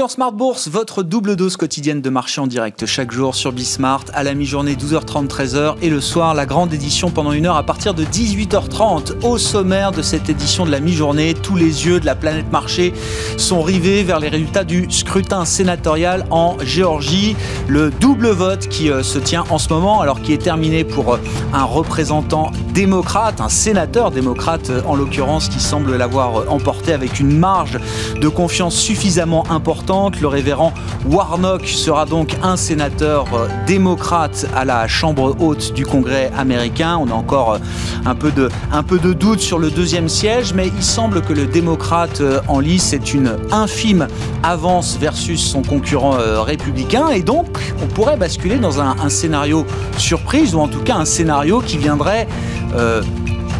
dans Smart Bourse, votre double dose quotidienne de marché en direct chaque jour sur Bismart à la mi-journée 12h30 13h et le soir la grande édition pendant une heure à partir de 18h30. Au sommaire de cette édition de la mi-journée, tous les yeux de la planète marché sont rivés vers les résultats du scrutin sénatorial en Géorgie, le double vote qui euh, se tient en ce moment alors qui est terminé pour euh, un représentant démocrate, un sénateur démocrate euh, en l'occurrence qui semble l'avoir emporté avec une marge de confiance suffisamment importante le révérend Warnock sera donc un sénateur euh, démocrate à la Chambre haute du Congrès américain. On a encore euh, un peu de, doute sur le deuxième siège, mais il semble que le démocrate euh, en lice est une infime avance versus son concurrent républicain. Et donc, on pourrait basculer dans un, scénario surprise, ou en tout cas un scénario qui viendrait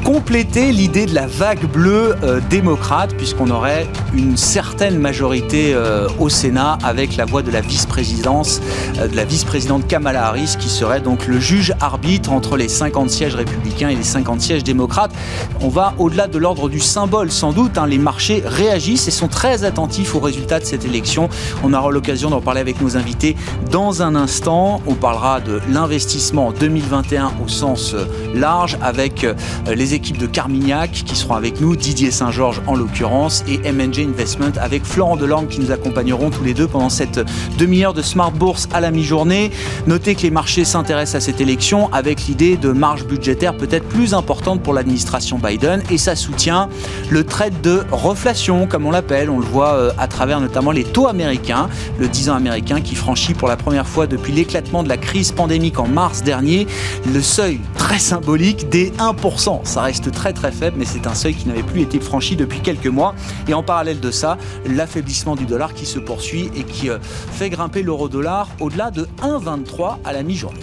compléter l'idée de la vague bleue euh, démocrate, puisqu'on aurait une certaine majorité euh, au Sénat avec la voix de la vice-présidence, euh, de la vice-présidente Kamala Harris, qui serait donc le juge arbitre entre les 50 sièges républicains et les 50 sièges démocrates. On va au-delà de l'ordre du symbole, sans doute. Hein. les marchés réagissent et sont très attentifs aux résultats de cette élection. On aura l'occasion d'en parler avec nos invités dans un instant. On parlera de l'investissement 2021 au sens large avec les équipes de Carmignac qui seront avec nous, Didier Saint-Georges en l'occurrence, et MNG Investment avec Florent Delangue qui nous accompagneront tous les deux pendant cette demi-heure de Smart Bourse à la mi-journée. Notez que les marchés s'intéressent à cette élection avec l'idée de marge budgétaire peut-être plus importante pour l'administration Biden et ça soutient le trait de reflation, comme on l'appelle. On le voit euh, à travers notamment les taux américains, le 10 ans américain qui franchit pour la première fois depuis l'éclatement de la crise pandémique en mars dernier le seuil très symbolique des 1%. Ça reste très très faible, mais c'est un seuil qui n'avait plus été franchi depuis quelques mois. Et en parallèle de ça, l'affaiblissement du dollar qui se poursuit et qui euh, fait grimper l'euro-dollar au-delà de 1,23 à la mi-journée.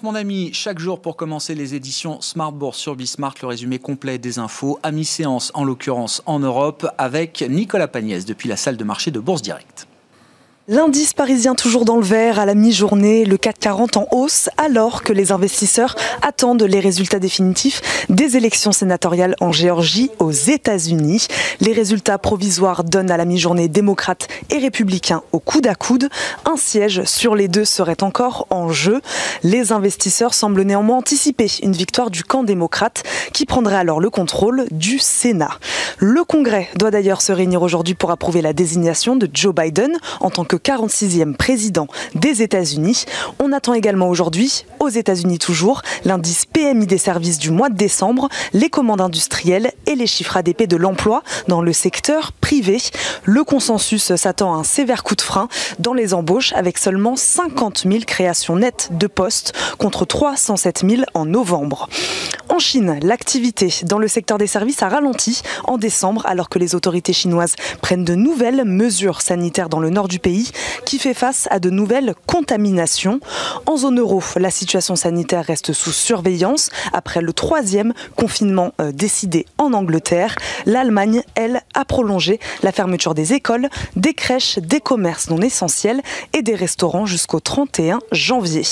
Mon ami, chaque jour pour commencer les éditions Smart Bourse sur Bismart, le résumé complet des infos, à mi-séance en l'occurrence en Europe, avec Nicolas Pagnès depuis la salle de marché de Bourse Directe. L'indice parisien toujours dans le vert à la mi-journée, le 440 en hausse, alors que les investisseurs attendent les résultats définitifs des élections sénatoriales en Géorgie aux États-Unis. Les résultats provisoires donnent à la mi-journée démocrates et républicains au coude à coude. Un siège sur les deux serait encore en jeu. Les investisseurs semblent néanmoins anticiper une victoire du camp démocrate qui prendrait alors le contrôle du Sénat. Le Congrès doit d'ailleurs se réunir aujourd'hui pour approuver la désignation de Joe Biden en tant que 46e président des États-Unis. On attend également aujourd'hui, aux États-Unis toujours, l'indice PMI des services du mois de décembre, les commandes industrielles et les chiffres ADP de l'emploi dans le secteur privé. Le consensus s'attend à un sévère coup de frein dans les embauches avec seulement 50 000 créations nettes de postes contre 307 000 en novembre. En Chine, l'activité dans le secteur des services a ralenti en décembre alors que les autorités chinoises prennent de nouvelles mesures sanitaires dans le nord du pays qui fait face à de nouvelles contaminations. En zone euro, la situation sanitaire reste sous surveillance après le troisième confinement euh, décidé en Angleterre. L'Allemagne, elle, a prolongé la fermeture des écoles, des crèches, des commerces non essentiels et des restaurants jusqu'au 31 janvier.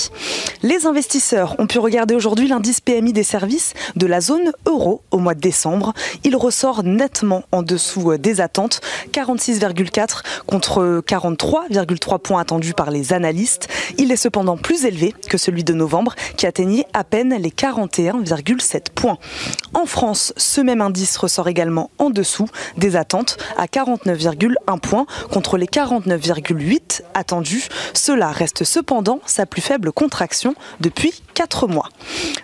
Les investisseurs ont pu regarder aujourd'hui l'indice PMI des services de la zone euro au mois de décembre. Il ressort nettement en dessous euh, des attentes, 46,4 contre 43 3,3 points attendus par les analystes. Il est cependant plus élevé que celui de novembre qui atteignait à peine les 41,7 points. En France, ce même indice ressort également en dessous des attentes à 49,1 points contre les 49,8 attendus. Cela reste cependant sa plus faible contraction depuis 4 mois.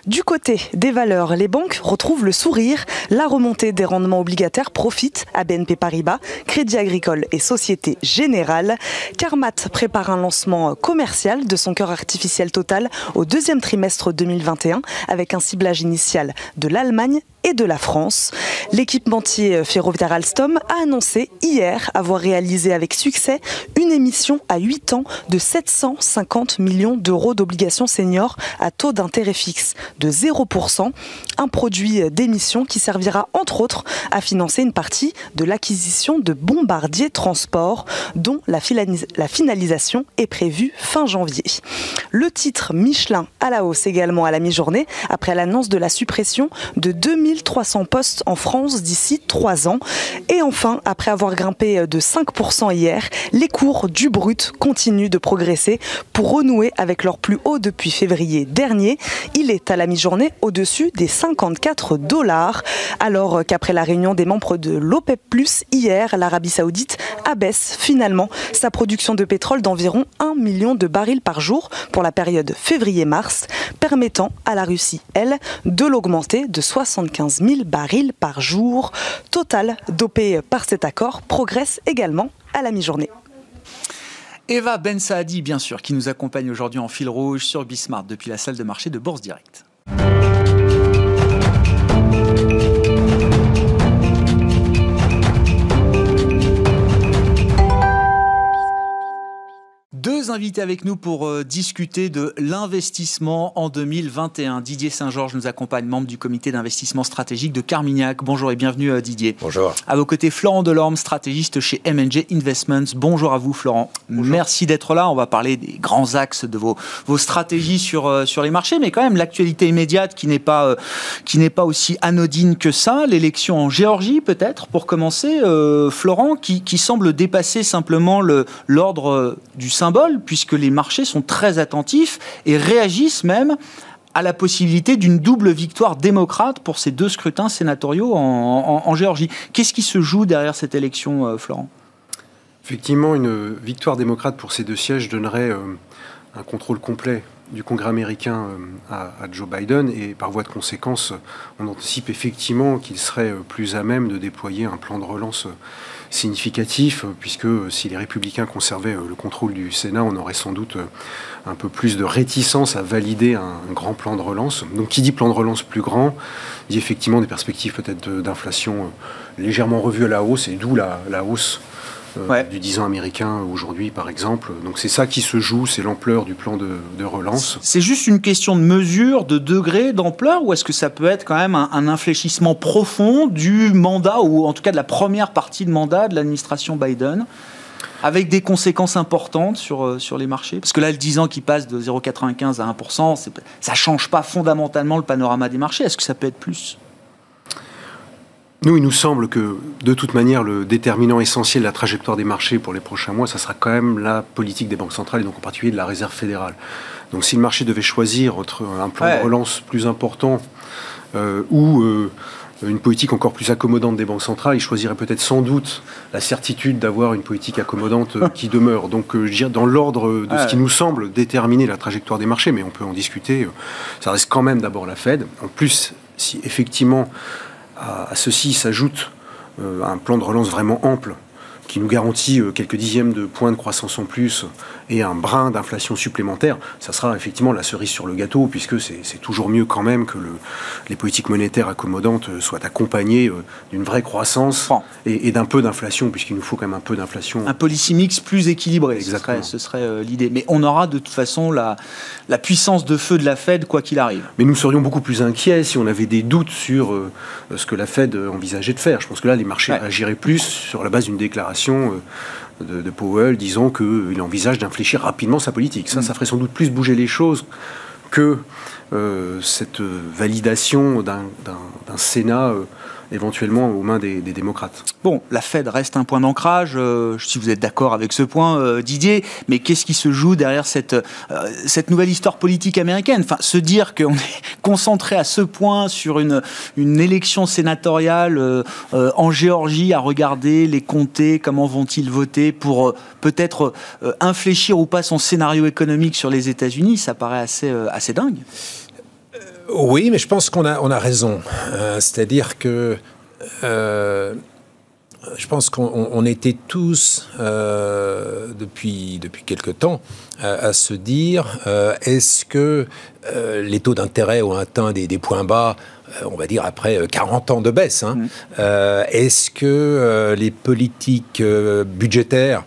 Du côté des valeurs, les banques retrouvent le sourire. La remontée des rendements obligataires profite à BNP Paribas, Crédit Agricole et Société Générale. Carmat prépare un lancement commercial de son cœur artificiel total au deuxième trimestre 2021 avec un ciblage initial de l'Allemagne et de la France. L'équipementier ferroviaire Alstom a annoncé hier avoir réalisé avec succès une émission à 8 ans de 750 millions d'euros d'obligations seniors à taux d'intérêt fixe de 0%, un produit d'émission qui servira entre autres à financer une partie de l'acquisition de Bombardier Transport dont la, finalisation est prévue fin janvier. Le titre Michelin à la hausse également à la mi-journée après l'annonce de la suppression de 2300 postes en France d'ici trois ans. Et enfin, après avoir grimpé de 5% hier, les cours du brut continuent de progresser pour renouer avec leur plus haut depuis février dernier. Il est à la mi-journée au-dessus des 54 dollars, alors qu'après la réunion des membres de l'OPEP+, hier, l'Arabie Saoudite abaisse finalement sa production de pétrole d'environ 1 million de barils par jour pour la période février-mars, permettant à la Russie, elle, de l'augmenter de 75 000 barils par jour. Total, dopé par cet accord, progresse également à la mi-journée. Eva Ben Saadi, bien sûr, qui nous accompagne aujourd'hui en fil rouge sur Bismarck depuis la salle de marché de Bourse Direct. Deux invités avec nous pour euh, discuter de l'investissement en 2021. Didier Saint-Georges nous accompagne, membre du comité d'investissement stratégique de Carmignac. Bonjour et bienvenue euh, Didier. Bonjour. À vos côtés, Florent Delorme, stratégiste chez M&G Investments. Bonjour à vous Florent. Merci d'être là. On va parler des grands axes de vos, vos stratégies sur, euh, sur les marchés, mais quand même l'actualité immédiate qui n'est pas, qui n'est pas aussi anodine que ça. L'élection en Géorgie peut-être, pour commencer. Florent, qui, qui semble dépasser simplement l'ordre du symbole puisque les marchés sont très attentifs et réagissent même à la possibilité d'une double victoire démocrate pour ces deux scrutins sénatoriaux en, Géorgie. Qu'est-ce qui se joue derrière cette élection, euh, Florent? Effectivement, une victoire démocrate pour ces deux sièges donnerait euh, un contrôle complet du Congrès américain euh, à, Joe Biden et par voie de conséquence, on anticipe effectivement qu'il serait plus à même de déployer un plan de relance significatif, puisque si les républicains conservaient euh, le contrôle du Sénat, on aurait sans doute euh, un peu plus de réticence à valider un, grand plan de relance. Donc qui dit plan de relance plus grand, dit effectivement des perspectives peut-être d'inflation euh, légèrement revues à la hausse, et d'où la hausse euh, du 10 ans américain aujourd'hui, par exemple. Donc c'est ça qui se joue, c'est l'ampleur du plan de, relance. C'est juste une question de mesure, de degré, d'ampleur, ou est-ce que ça peut être quand même un, infléchissement profond du mandat, ou en tout cas de la première partie de mandat de l'administration Biden avec des conséquences importantes sur, euh, sur les marchés? Parce que là, le 10 ans qui passe de 0,95 à 1%, ça ne change pas fondamentalement le panorama des marchés. Est-ce que ça peut être plus? Nous, il nous semble que, de toute manière, le déterminant essentiel de la trajectoire des marchés pour les prochains mois, ça sera quand même la politique des banques centrales, et donc en particulier de la réserve fédérale. Donc si le marché devait choisir entre un plan de relance plus important euh, ou euh, une politique encore plus accommodante des banques centrales, il choisirait peut-être sans doute la certitude d'avoir une politique accommodante euh, qui demeure. Donc je dirais dans l'ordre de ce qui nous semble déterminer la trajectoire des marchés, mais on peut en discuter, ça reste quand même d'abord la Fed. En plus, si effectivement à, ceci s'ajoute euh, un plan de relance vraiment ample qui nous garantit euh, quelques dixièmes de points de croissance en plus et un brin d'inflation supplémentaire, ça sera effectivement la cerise sur le gâteau, puisque c'est toujours mieux quand même que le, les politiques monétaires accommodantes euh, soient accompagnées euh, d'une vraie croissance et, d'un peu d'inflation, puisqu'il nous faut quand même un peu d'inflation. Un policy mix plus équilibré, Exactement. ce serait, l'idée. Mais on aura de toute façon la, la puissance de feu de la Fed, quoi qu'il arrive. Mais nous serions beaucoup plus inquiets si on avait des doutes sur ce que la Fed envisageait de faire. Je pense que là, les marchés agiraient plus sur la base d'une déclaration de, Powell disant qu'il envisage d'infléchir rapidement sa politique. Ça, ça ferait sans doute plus bouger les choses que euh, cette validation d'un Sénat euh, éventuellement aux mains des, démocrates. Bon, la Fed reste un point d'ancrage, euh, si vous êtes d'accord avec ce point, euh, Didier, mais qu'est-ce qui se joue derrière cette, euh, cette nouvelle histoire politique américaine? Enfin, se dire qu'on est concentré à ce point sur une, une élection sénatoriale en Géorgie, à regarder les comtés, comment vont-ils voter pour peut-être infléchir ou pas son scénario économique sur les États-Unis, ça paraît assez, assez dingue. Oui, mais je pense qu'on a, on a raison. Euh, c'est-à-dire que euh, je pense qu'on était tous, euh, depuis, depuis quelque temps, à, se dire est-ce que les taux d'intérêt ont atteint des, points bas on va dire après 40 ans de baisse. Hein, mmh. Est-ce que les politiques budgétaires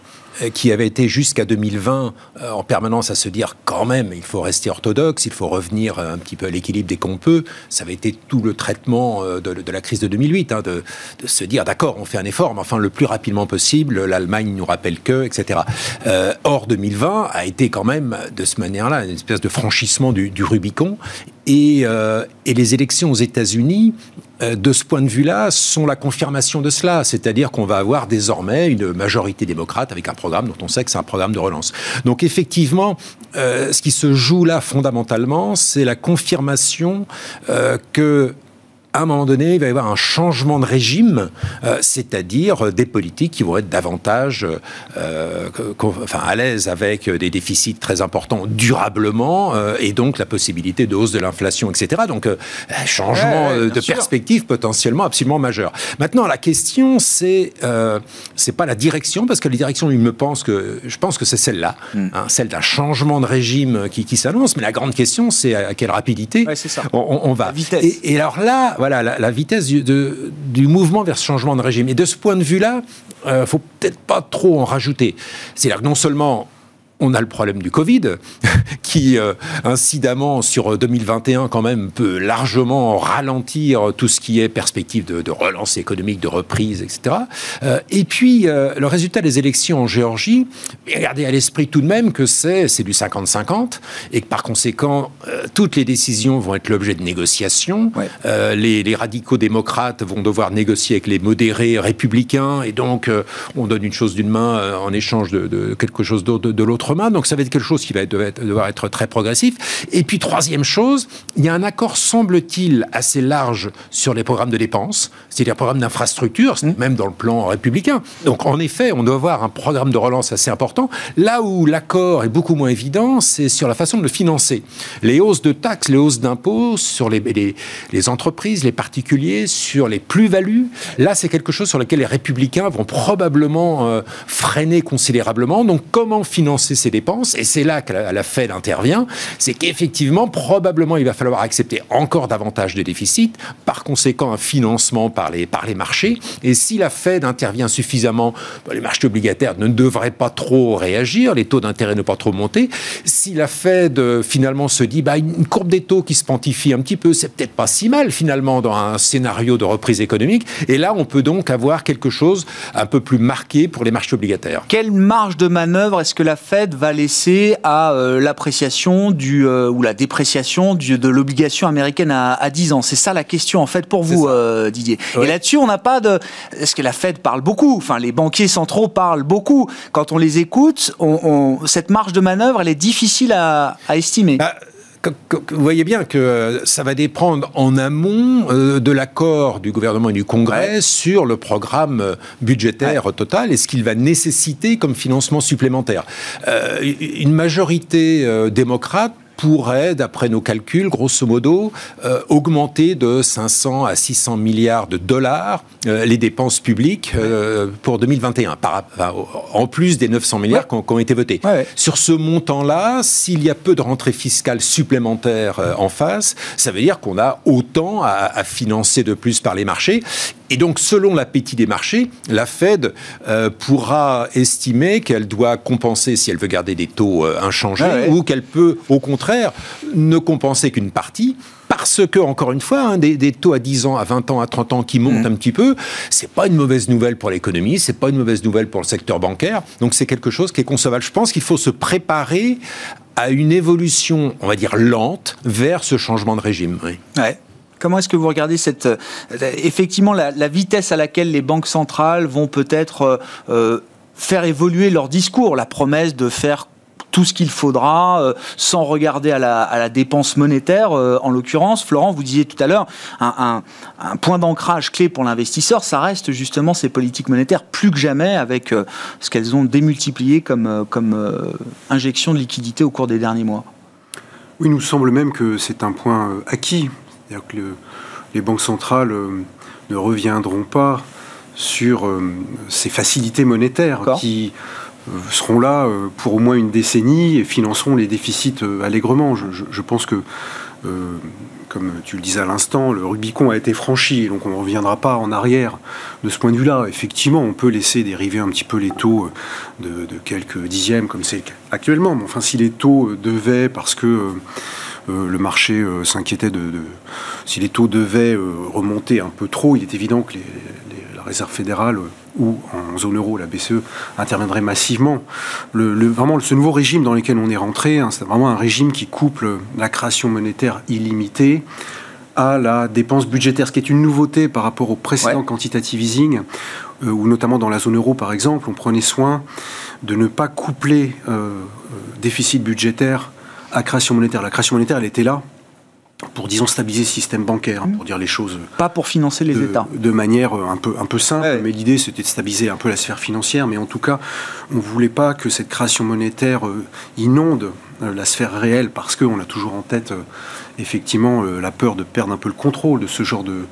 qui avait été jusqu'à 2020 en permanence à se dire quand même, il faut rester orthodoxe, il faut revenir un petit peu à l'équilibre dès qu'on peut. Ça avait été tout le traitement de, la crise de 2008, hein, de, se dire d'accord, on fait un effort, mais enfin le plus rapidement possible. L'Allemagne nous rappelle que, etc. or 2020 a été quand même de cette manière-là une espèce de franchissement du, Rubicon. Et, les élections aux États-Unis euh, de ce point de vue-là, sont la confirmation de cela. C'est-à-dire qu'on va avoir désormais une majorité démocrate avec un dont on sait que c'est un programme de relance. Donc effectivement, euh, ce qui se joue là fondamentalement, c'est la confirmation euh, que à un moment donné, il va y avoir un changement de régime, euh, c'est-à-dire des politiques qui vont être davantage euh, enfin, à l'aise avec des déficits très importants durablement, euh, et donc la possibilité de hausse de l'inflation, etc. Donc, un changement de perspective potentiellement absolument majeur. Maintenant, la question, c'est c'est pas la direction, parce que la direction, il me pense que, je pense que c'est celle-là, hmm. hein, celle d'un changement de régime qui, qui s'annonce, mais la grande question, c'est à quelle rapidité on, on, va. et alors là, voilà, la, vitesse du, mouvement vers ce changement de régime. Et de ce point de vue-là, il euh, faut peut-être pas trop en rajouter. C'est-à-dire que non seulement on a le problème du Covid, qui euh, incidemment sur 2021 quand même peut largement ralentir tout ce qui est perspective de, relance économique, de reprise, etc. Euh, et puis euh, le résultat des élections en Géorgie, gardez à l'esprit tout de même que c'est c'est du 50-50 et que par conséquent toutes les décisions vont être l'objet de négociations. Les, radicaux démocrates vont devoir négocier avec les modérés républicains et donc on donne une chose d'une main en échange de, quelque chose d'autre de l'autre donc ça va être quelque chose qui va devoir être très progressif. Et puis troisième chose, il y a un accord, semble-t-il, assez large sur les programmes de dépenses, c'est-à-dire programmes d'infrastructure, mmh. même dans le plan républicain. Donc en effet, on doit avoir un programme de relance assez important. Là où l'accord est beaucoup moins évident, c'est sur la façon de le financer. Les hausses de taxes, les hausses d'impôts sur les, les, entreprises, les particuliers, sur les plus-values, là c'est quelque chose sur lequel les républicains vont probablement euh, freiner considérablement. Donc comment financer ces dépenses, et c'est là que la, Fed intervient, c'est qu'effectivement, probablement, il va falloir accepter encore davantage de déficits, par conséquent, un financement par les, par les marchés. Et si la Fed intervient suffisamment, bah, les marchés obligataires ne devraient pas trop réagir, les taux d'intérêt ne pas trop monter. Si la Fed, euh, finalement, se dit, bah, une courbe des taux qui se pontifie un petit peu, c'est peut-être pas si mal, finalement, dans un scénario de reprise économique. Et là, on peut donc avoir quelque chose un peu plus marqué pour les marchés obligataires. Quelle marge de manœuvre est-ce que la Fed va laisser à euh, l'appréciation du euh, ou la dépréciation du, de l'obligation américaine à, à, 10 ans C'est ça la question en fait pour vous, euh, Didier. Et là-dessus, on n'a pas de. Est-ce que la Fed parle beaucoup Enfin, les banquiers centraux parlent beaucoup. Quand on les écoute, on, cette marge de manœuvre, elle est difficile à, à estimer. Bah, vous voyez bien que euh, ça va dépendre en amont euh, de l'accord du gouvernement et du Congrès sur le programme euh, budgétaire total et ce qu'il va nécessiter comme financement supplémentaire. une majorité démocrate pourrait, d'après nos calculs, grosso modo, euh, augmenter de 500 à 600 milliards de dollars euh, les dépenses publiques euh, pour 2021, par, en plus des 900 milliards qui, ont, été votés. Sur ce montant-là, s'il y a peu de rentrées fiscales supplémentaires en face, ça veut dire qu'on a autant à, à, financer de plus par les marchés. Et donc, selon l'appétit des marchés, la Fed pourra estimer qu'elle doit compenser si elle veut garder des taux inchangés ah ou qu'elle peut, au contraire, ne compenser qu'une partie parce que, encore une fois, hein, des, taux à 10 ans, à 20 ans, à 30 ans qui montent mmh. un petit peu, c'est pas une mauvaise nouvelle pour l'économie, c'est pas une mauvaise nouvelle pour le secteur bancaire. Donc c'est quelque chose qui est concevable. Je pense qu'il faut se préparer à une évolution, on va dire lente, vers ce changement de régime. Ouais. Comment est-ce que vous regardez cette, euh, effectivement la, vitesse à laquelle les banques centrales vont peut-être euh, euh, faire évoluer leur discours, la promesse de faire tout ce qu'il faudra sans regarder à la, dépense monétaire. En l'occurrence, Florent, vous disiez tout à l'heure, un, point d'ancrage clé pour l'investisseur, ça reste justement ces politiques monétaires plus que jamais avec ce qu'elles ont démultiplié comme, comme injection de liquidité au cours des derniers mois. Oui, il nous semble même que c'est un point acquis. C'est-à-dire que les banques centrales ne reviendront pas sur ces facilités monétaires qui euh, seront là euh, pour au moins une décennie et financeront les déficits euh, allègrement. Je, pense que comme tu le disais à l'instant, le Rubicon a été franchi, donc on ne reviendra pas en arrière de ce point de vue-là. Effectivement, on peut laisser dériver un petit peu les taux de, quelques dixièmes, comme c'est actuellement. Mais enfin, si les taux devaient, parce que le marché s'inquiétait de, Si les taux devaient remonter un peu trop, il est évident que la Réserve fédérale ou en zone euro, la BCE interviendrait massivement. Le, vraiment, ce nouveau régime dans lequel on est rentré, hein, c'est vraiment un régime qui couple la création monétaire illimitée à la dépense budgétaire, ce qui est une nouveauté par rapport au précédent quantitative easing, euh, où notamment dans la zone euro, par exemple, on prenait soin de ne pas coupler euh, euh, déficit budgétaire à création monétaire. La création monétaire, elle était là pour, disons, stabiliser le système bancaire, pour dire les choses. Pas pour financer les États. De manière un peu, un peu simple, mais l'idée c'était de stabiliser un peu la sphère financière, mais en tout cas, on ne voulait pas que cette création monétaire euh, inonde euh, la sphère réelle, parce qu'on a toujours en tête euh, effectivement euh, la peur de perdre un peu le contrôle de ce genre de,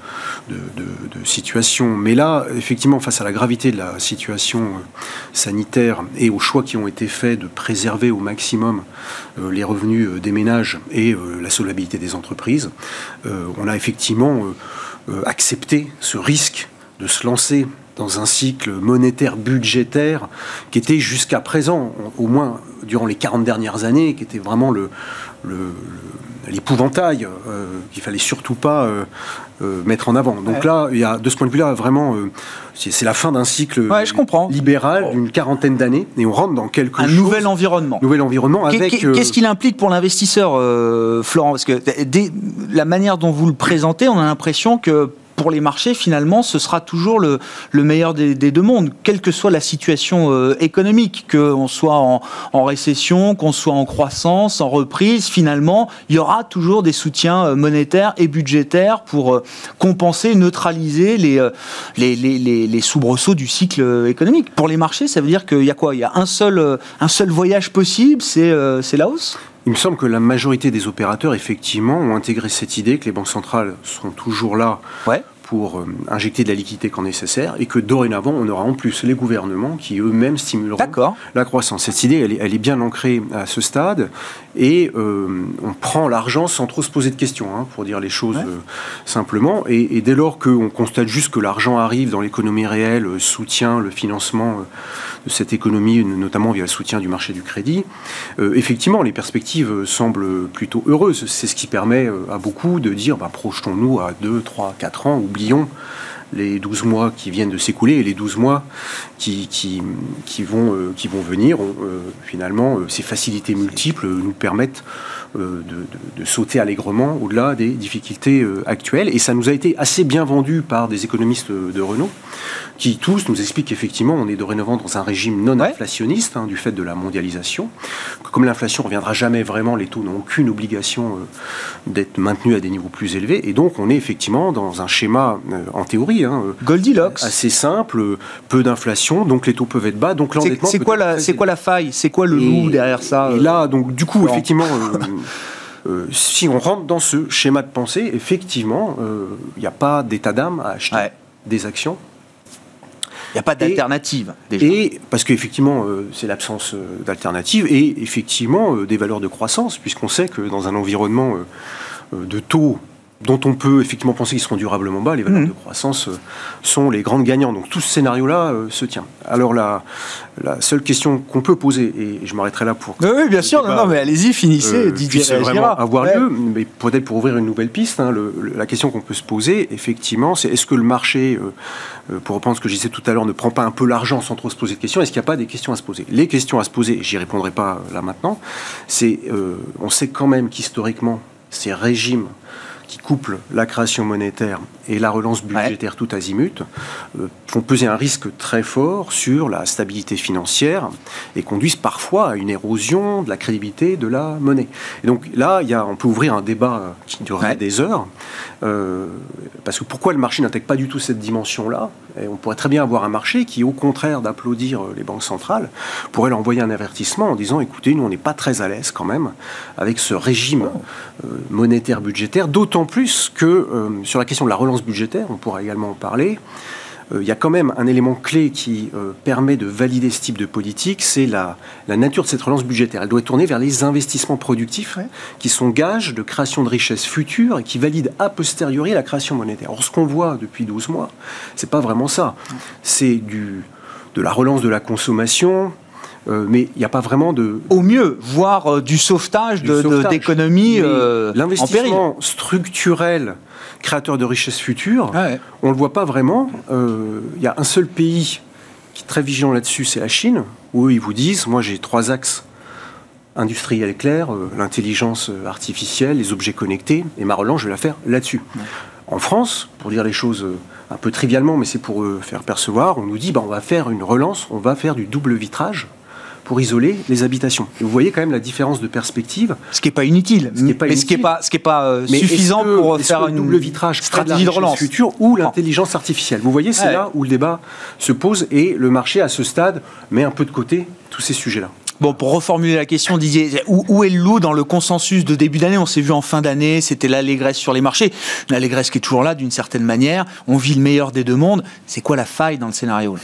situation. Mais là, effectivement, face à la gravité de la situation euh, sanitaire et aux choix qui ont été faits de préserver au maximum euh, les revenus des ménages et la solvabilité des entreprises, on a effectivement accepté ce risque de se lancer dans un cycle monétaire budgétaire qui était jusqu'à présent, au moins durant les 40 dernières années, qui était vraiment le, l'épouvantail euh, qu'il fallait surtout pas euh, euh, mettre en avant. Donc là, il y a, de ce point de vue-là, vraiment, c'est la fin d'un cycle libéral d'une quarantaine d'années, et on rentre dans quelque un nouvel environnement. Nouvel environnement avec. Qu'est-ce qu'il implique pour l'investisseur, Florent? Parce que la manière dont vous le présentez, on a l'impression que pour les marchés, finalement, ce sera toujours le, meilleur des, deux mondes, quelle que soit la situation euh, économique, qu'on soit en, récession, qu'on soit en croissance, en reprise, finalement, il y aura toujours des soutiens euh, monétaires et budgétaires pour euh, compenser, neutraliser les, soubresauts du cycle économique. Pour les marchés, ça veut dire qu'il y a quoi? Il y a un seul, un seul voyage possible, c'est la hausse? Il me semble que la majorité des opérateurs, effectivement, ont intégré cette idée que les banques centrales sont toujours là ouais pour euh, injecter de la liquidité quand nécessaire et que dorénavant, on aura en plus les gouvernements qui eux-mêmes stimuleront la croissance. Cette idée, elle est, bien ancrée à ce stade et euh, on prend l'argent sans trop se poser de questions, hein, pour dire les choses euh, simplement. Et, dès lors qu'on constate juste que l'argent arrive dans l'économie réelle, soutient le financement cette économie, notamment via le soutien du marché du crédit, effectivement, les perspectives semblent plutôt heureuses. C'est ce qui permet à beaucoup de dire, bah, projetons-nous à 2, 3, 4 ans, ou oublions les 12 mois qui viennent de s'écouler et les 12 mois qui, qui, qui vont, euh, qui vont venir. Euh, finalement, euh, ces facilités multiples nous permettent de, de, sauter allègrement au-delà des difficultés actuelles. Et ça nous a été assez bien vendu par des économistes de Renault qui tous nous expliquent qu'effectivement, on est dorénavant dans un régime non inflationniste hein, du fait de la mondialisation. Que comme l'inflation ne reviendra jamais vraiment, les taux n'ont aucune obligation d'être maintenus à des niveaux plus élevés. Et donc, on est effectivement dans un schéma, en théorie, hein, euh, Goldilocks. assez simple, peu d'inflation, donc les taux peuvent être bas. Donc l'endettement. C'est quoi, la, c'est quoi la faille? C'est quoi le loup derrière ça Et là, donc, du coup, effectivement. si on rentre dans ce schéma de pensée, effectivement, il n'y a pas d'état d'âme à acheter des actions il n'y a pas d'alternative. Et parce qu'effectivement, euh, c'est l'absence euh, d'alternative et effectivement euh, des valeurs de croissance, puisqu'on sait que dans un environnement de taux dont on peut effectivement penser qu'ils seront durablement bas, les valeurs mhm. de croissance euh, sont les grandes gagnantes. Donc tout ce scénario-là euh, se tient. Alors la, la seule question qu'on peut poser, et je m'arrêterai là pour... oui, bien sûr, non, non, mais allez-y, finissez, euh, Didier vraiment avoir lieu, mais peut-être pour ouvrir une nouvelle piste, hein, la question qu'on peut se poser, effectivement, c'est est-ce que le marché, pour reprendre ce que je disais tout à l'heure, ne prend pas un peu l'argent sans trop se poser de questions Est-ce qu'il n'y a pas des questions à se poser? Les questions à se poser, j'y répondrai pas là maintenant, c'est, on sait quand même qu'historiquement, ces régimes qui couplent la création monétaire et la relance budgétaire tout azimut euh, font peser un risque très fort sur la stabilité financière et conduisent parfois à une érosion de la crédibilité de la monnaie. Et donc là, il y a, on peut ouvrir un débat qui durerait des heures, euh, parce que pourquoi le marché n'intègre pas du tout cette dimension-là? On pourrait très bien avoir un marché qui, au contraire d'applaudir les banques centrales, pourrait leur envoyer un avertissement en disant, écoutez, nous, on n'est pas très à l'aise quand même avec ce régime euh, monétaire budgétaire, d'autant plus que sur la question de la relance budgétaire, on pourra également en parler, il y a quand même un élément clé qui permet de valider ce type de politique, c'est la, la, nature de cette relance budgétaire. Elle doit tourner vers les investissements productifs qui sont gages de création de richesses futures et qui valident a posteriori la création monétaire. Or, ce qu'on voit depuis 12 mois, c'est pas vraiment ça. C'est du de la relance de la consommation, euh, mais il n'y a pas vraiment de... Au mieux, voire euh, du sauvetage d'économie euh, L'investissement structurel créateur de richesses futures, on ne le voit pas vraiment. Il y a un seul pays qui est très vigilant là-dessus, c'est la Chine, où ils vous disent, moi j'ai trois axes. Industriels clairs, l'intelligence artificielle, les objets connectés, et ma relance, je vais la faire là-dessus. En France, pour dire les choses un peu trivialement, mais c'est pour faire percevoir, on nous dit, bah, on va faire une relance, on va faire du double vitrage pour isoler les habitations. Et vous voyez quand même la différence de perspective. Ce qui n'est pas inutile, ce qui pas mais ce qui n'est pas, ce qui est pas euh, suffisant pour faire une double vitrage stratégie de relance future ou l'intelligence artificielle. Vous voyez, c'est là où le débat se pose et le marché à ce stade met un peu de côté tous ces sujets-là. Bon, pour reformuler la question, Didier, où, où est le loup dans le consensus de début d'année? On s'est vu en fin d'année, c'était l'allégresse sur les marchés. L'allégresse qui est toujours là d'une certaine manière. On vit le meilleur des deux mondes. C'est quoi la faille dans le scénario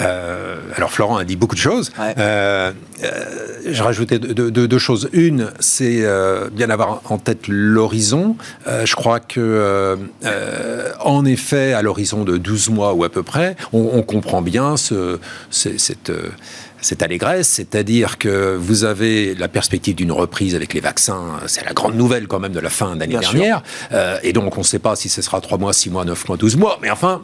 euh, alors Florent a dit beaucoup de choses. Euh, euh, je rajoutais deux, choses. Une, c'est euh, bien avoir en tête l'horizon. je crois que, en effet, à l'horizon de 12 mois ou à peu près, on, comprend bien ce, cette cette allégresse, c'est-à-dire que vous avez la perspective d'une reprise avec les vaccins, c'est la grande nouvelle quand même de la fin d'année dernière, et donc on ne sait pas si ce sera 3 mois, 6 mois, 9 mois, 12 mois, mais enfin,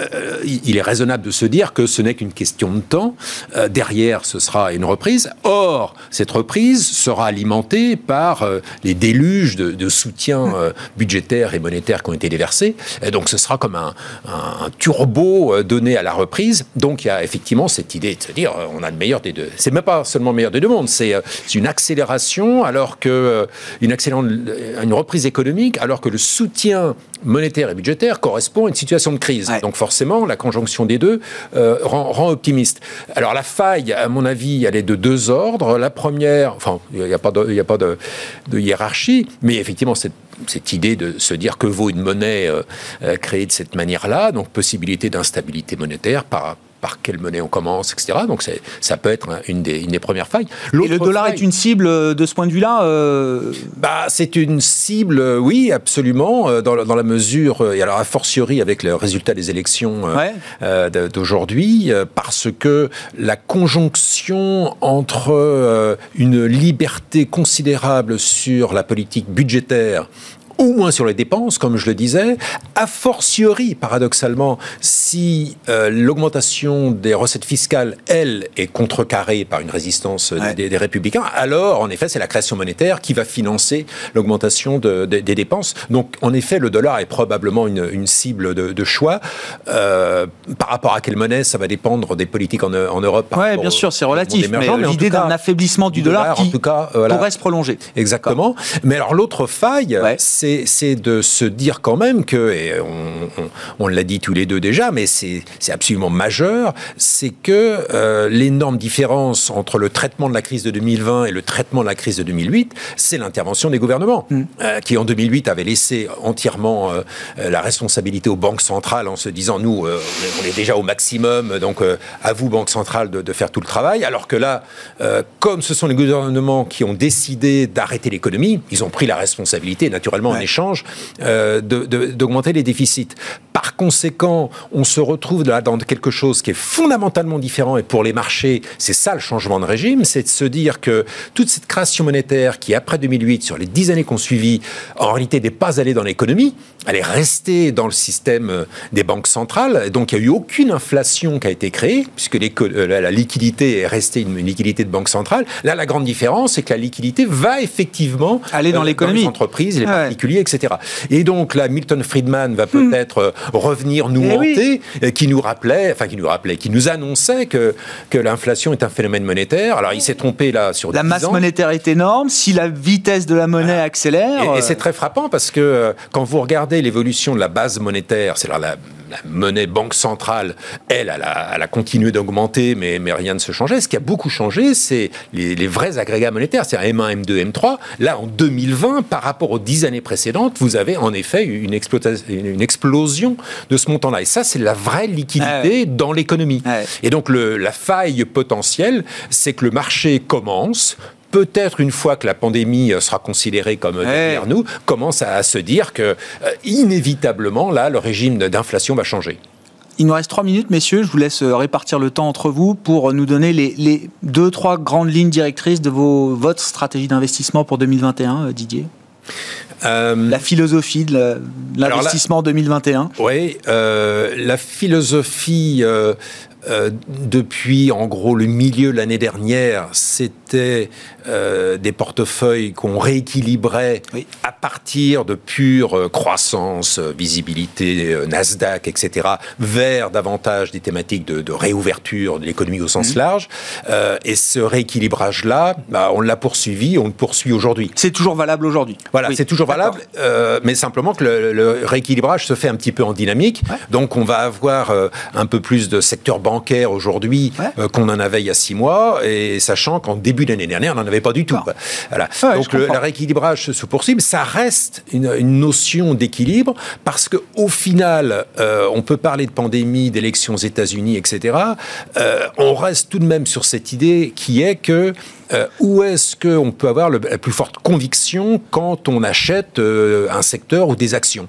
euh, il est raisonnable de se dire que ce n'est qu'une question de temps. Euh, derrière, ce sera une reprise. Or, cette reprise sera alimentée par euh, les déluges de, soutien budgétaire et monétaire qui ont été déversés. Et donc, ce sera comme un, turbo donné à la reprise. Donc, il y a effectivement cette idée de se dire, on a le meilleur des deux. C'est même pas seulement le meilleur des deux mondes, c'est une accélération alors que une, une reprise économique, alors que le soutien monétaire et budgétaire correspond à une situation de crise. Donc forcément, la conjonction des deux euh, rend, optimiste. Alors la faille, à mon avis, elle est de deux ordres. La première, enfin, il n'y a pas, de, hiérarchie, mais effectivement, cette, cette idée de se dire que vaut une monnaie euh, euh, créée de cette manière-là, donc possibilité d'instabilité monétaire par par quelle monnaie on commence, etc. Donc ça peut être une des, une des premières failles. Et le dollar est une cible euh, de ce point de vue-là euh bah, C'est une cible, euh, oui, absolument, dans, dans, la mesure, et alors a fortiori avec le résultat des élections d'aujourd'hui, parce que la conjonction entre une liberté considérable sur la politique budgétaire au moins sur les dépenses, comme je le disais, a fortiori, paradoxalement, si euh, l'augmentation des recettes fiscales, elle, est contrecarrée par une résistance des, républicains, alors, en effet, c'est la création monétaire qui va financer l'augmentation des dépenses. Donc, en effet, le dollar est probablement une, cible de, choix. Euh, par rapport à quelle monnaie, ça va dépendre des politiques en, Europe. Oui, bien sûr, c'est relatif. Mais, l'idée d'un affaiblissement du, dollar, qui en tout cas, pourrait se prolonger. Exactement. Mais alors, l'autre faille, c'est c'est de se dire quand même que, et on, l'a dit tous les deux déjà, mais c'est absolument majeur, c'est que euh, l'énorme différence entre le traitement de la crise de 2020 et le traitement de la crise de 2008, c'est l'intervention des gouvernements, mm. euh, qui en 2008 avaient laissé entièrement euh, la responsabilité aux banques centrales en se disant, nous, on est déjà au maximum, donc à vous, banque centrale, de, de, faire tout le travail, alors que là, comme ce sont les gouvernements qui ont décidé d'arrêter l'économie, ils ont pris la responsabilité, naturellement, échange euh, d'augmenter les déficits. Par conséquent, on se retrouve là dans quelque chose qui est fondamentalement différent et pour les marchés, c'est ça le changement de régime, c'est de se dire que toute cette création monétaire qui, après 2008, sur les dix années qu'on suivi, en réalité n'est pas allée dans l'économie, elle est restée dans le système euh, des banques centrales. Donc il n'y a eu aucune inflation qui a été créée, puisque euh, la, liquidité est restée une, liquidité de banque centrale. Là, la grande différence, c'est que la liquidité va effectivement aller dans l'économie, les entreprises, les particuliers etc. Et donc là, Milton Friedman va peut-être euh, revenir nous eh hanter, euh, qui nous rappelait, enfin qui nous rappelait, qui nous annonçait que, que l'inflation est un phénomène monétaire. Alors il s'est trompé là sur La masse monétaire est énorme, si la vitesse de la monnaie accélère... Et, et c'est euh, très frappant parce que quand vous regardez l'évolution de la base monétaire, c'est-à-dire la monnaie banque centrale, elle, elle a, continué d'augmenter, mais, mais rien ne se changeait. Ce qui a beaucoup changé, c'est les, vrais agrégats monétaires, c'est-à-dire M1, M2, M3. Là, en 2020, par rapport aux dix années précédentes, vous avez en effet une, une explosion de ce montant-là. Et ça, c'est la vraie liquidité dans l'économie. Et donc, le, la faille potentielle, c'est que le marché commence peut-être une fois que la pandémie euh, sera considérée comme derrière nous, commence à, se dire que euh, inévitablement, là, le régime d'inflation va changer. Il nous reste trois minutes, messieurs. Je vous laisse euh, répartir le temps entre vous pour nous donner les, deux, trois grandes lignes directrices de vos, votre stratégie d'investissement pour 2021, Didier. la philosophie de l'investissement 2021 Oui, la philosophie, depuis en gros le milieu de l'année dernière, c'était euh, des portefeuilles qu'on rééquilibrait à partir de pure euh, croissance, euh, visibilité, Nasdaq, etc., vers davantage des thématiques de, réouverture de l'économie au sens mmh. large. et ce rééquilibrage-là, bah, on l'a poursuivi, on le poursuit aujourd'hui. C'est toujours valable aujourd'hui. Voilà, c'est toujours valable, mais simplement que le, rééquilibrage se fait un petit peu en dynamique. Donc on va avoir un peu plus de secteur bancaire aujourd'hui qu'on en avait il y a six mois, et sachant qu'en début d'année dernière, on en avait pas du tout. Voilà. Donc le, rééquilibrage se poursuit, mais ça reste une, notion d'équilibre parce que au final, euh, on peut parler de pandémie, d'élections aux États-Unis, etc. Euh, on reste tout de même sur cette idée qui est que euh, où est-ce qu'on peut avoir la plus forte conviction quand on achète euh, un secteur ou des actions?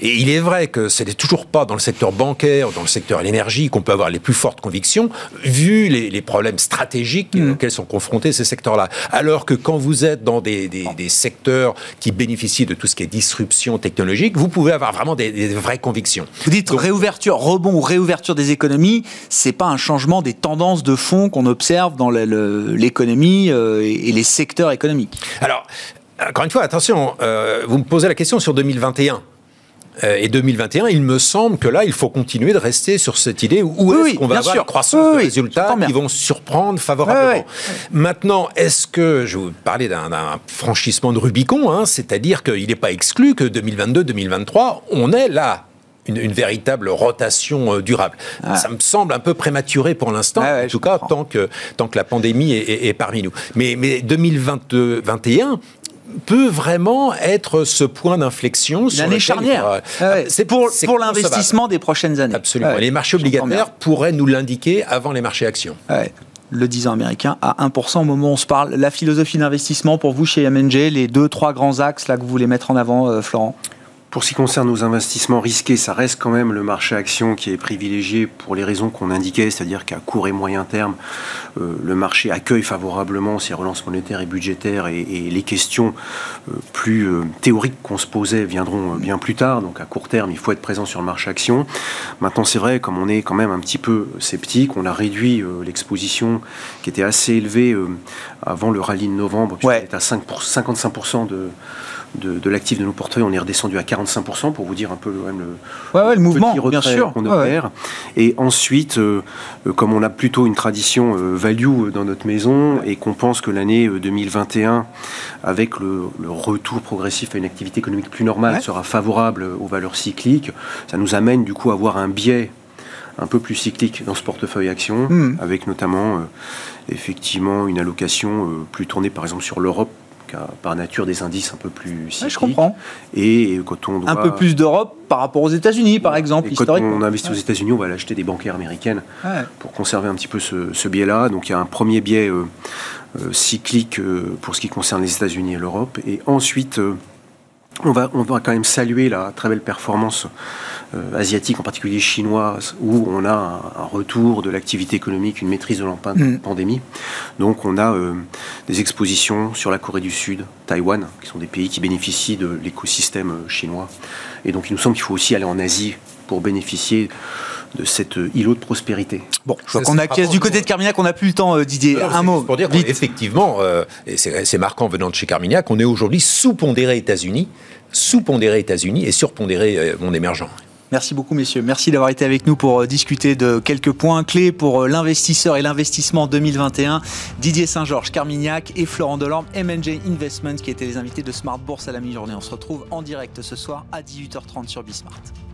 Et il est vrai que ce n'est toujours pas dans le secteur bancaire, dans le secteur de l'énergie qu'on peut avoir les plus fortes convictions, vu les, problèmes stratégiques mmh. auxquels sont confrontés ces secteurs-là. Alors que quand vous êtes dans des, secteurs qui bénéficient de tout ce qui est disruption technologique, vous pouvez avoir vraiment des, vraies convictions. Vous dites réouverture, rebond ou réouverture des économies, c'est pas un changement des tendances de fond qu'on observe dans l'économie euh, et les secteurs économiques. Alors, encore une fois, attention, euh, vous me posez la question sur 2021 euh, et 2021, il me semble que là, il faut continuer de rester sur cette idée où est-ce qu'on va avoir sûr. une croissance de résultats qui vont surprendre favorablement. Maintenant, est-ce que, je vous parlais d'un franchissement de Rubicon, hein, c'est-à-dire qu'il n'est pas exclu que 2022-2023, on est là une, véritable rotation euh, durable. Ah. Ça me semble un peu prématuré pour l'instant, ah en tout cas tant que, tant que la pandémie est, parmi nous. Mais, mais 2021 peut vraiment être ce point d'inflexion. L'année charnière. Ah c'est pour, pour l'investissement des prochaines années. Absolument. Les marchés obligataires pourraient nous l'indiquer avant les marchés actions le 10 ans américain à 1% au moment où on se parle. La philosophie d'investissement pour vous chez MNG, les deux, trois grands axes là que vous voulez mettre en avant, euh, Florent? Pour ce qui concerne nos investissements risqués, ça reste quand même le marché action qui est privilégié pour les raisons qu'on indiquait, c'est-à-dire qu'à court et moyen terme, euh, le marché accueille favorablement ces relances monétaires et budgétaires et, les questions euh, plus euh, théoriques qu'on se posait viendront bien plus tard. Donc à court terme, il faut être présent sur le marché action. Maintenant, c'est vrai, comme on est quand même un petit peu sceptique, on a réduit l'exposition qui était assez élevée avant le rallye de novembre, puisqu'on est à 5 55% de de, l'actif de nos portefeuilles, on est redescendu à 45% pour vous dire un peu le, mouvement bien sûr. qu'on opère. Et ensuite, euh, euh, comme on a plutôt une tradition euh, value dans notre maison et qu'on pense que l'année 2021, avec le, retour progressif à une activité économique plus normale, sera favorable aux valeurs cycliques, ça nous amène du coup à avoir un biais un peu plus cyclique dans ce portefeuille action, hmm. avec notamment effectivement une allocation plus tournée par exemple sur l'Europe par nature des indices un peu plus cycliques. je comprends. Et quand on Un peu plus d'Europe par rapport aux États-Unis, par exemple, Quand on investit aux États-Unis, on va l'acheter des bancaires américaines pour conserver un petit peu ce, biais-là. Donc il y a un premier biais euh, euh, cyclique euh, pour ce qui concerne les États-Unis et l'Europe. Et ensuite, on va, on va quand même saluer la très belle performance euh, asiatique, en particulier chinoise, où on a un, retour de l'activité économique, une maîtrise de la mm. pandémie. Donc on a euh, des expositions sur la Corée du Sud, Taïwan, qui sont des pays qui bénéficient de l'écosystème euh, chinois. Et donc il nous semble qu'il faut aussi aller en Asie pour bénéficier de cet îlot de prospérité. Bon, je vois qu'on acquiesce du côté de Carmignac, on n'a plus le temps, Didier. un mot. Pour dire qu'effectivement, et c'est marquant venant de chez Carmignac, on est aujourd'hui sous-pondéré États-Unis, sous-pondéré États-Unis et surpondéré monde émergent. Merci beaucoup, messieurs. Merci d'avoir été avec nous pour euh, discuter de quelques points clés pour euh, l'investisseur et l'investissement 2021. Didier Saint-Georges, Carmignac et Florent Delorme, MNJ Investments, qui étaient les invités de Smart Bourse à la mi-journée. On se retrouve en direct ce soir à 18h30 sur Bismart.